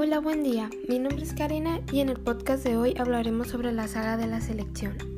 Hola, buen día. Mi nombre es Karina y en el podcast de hoy hablaremos sobre la saga de la selección.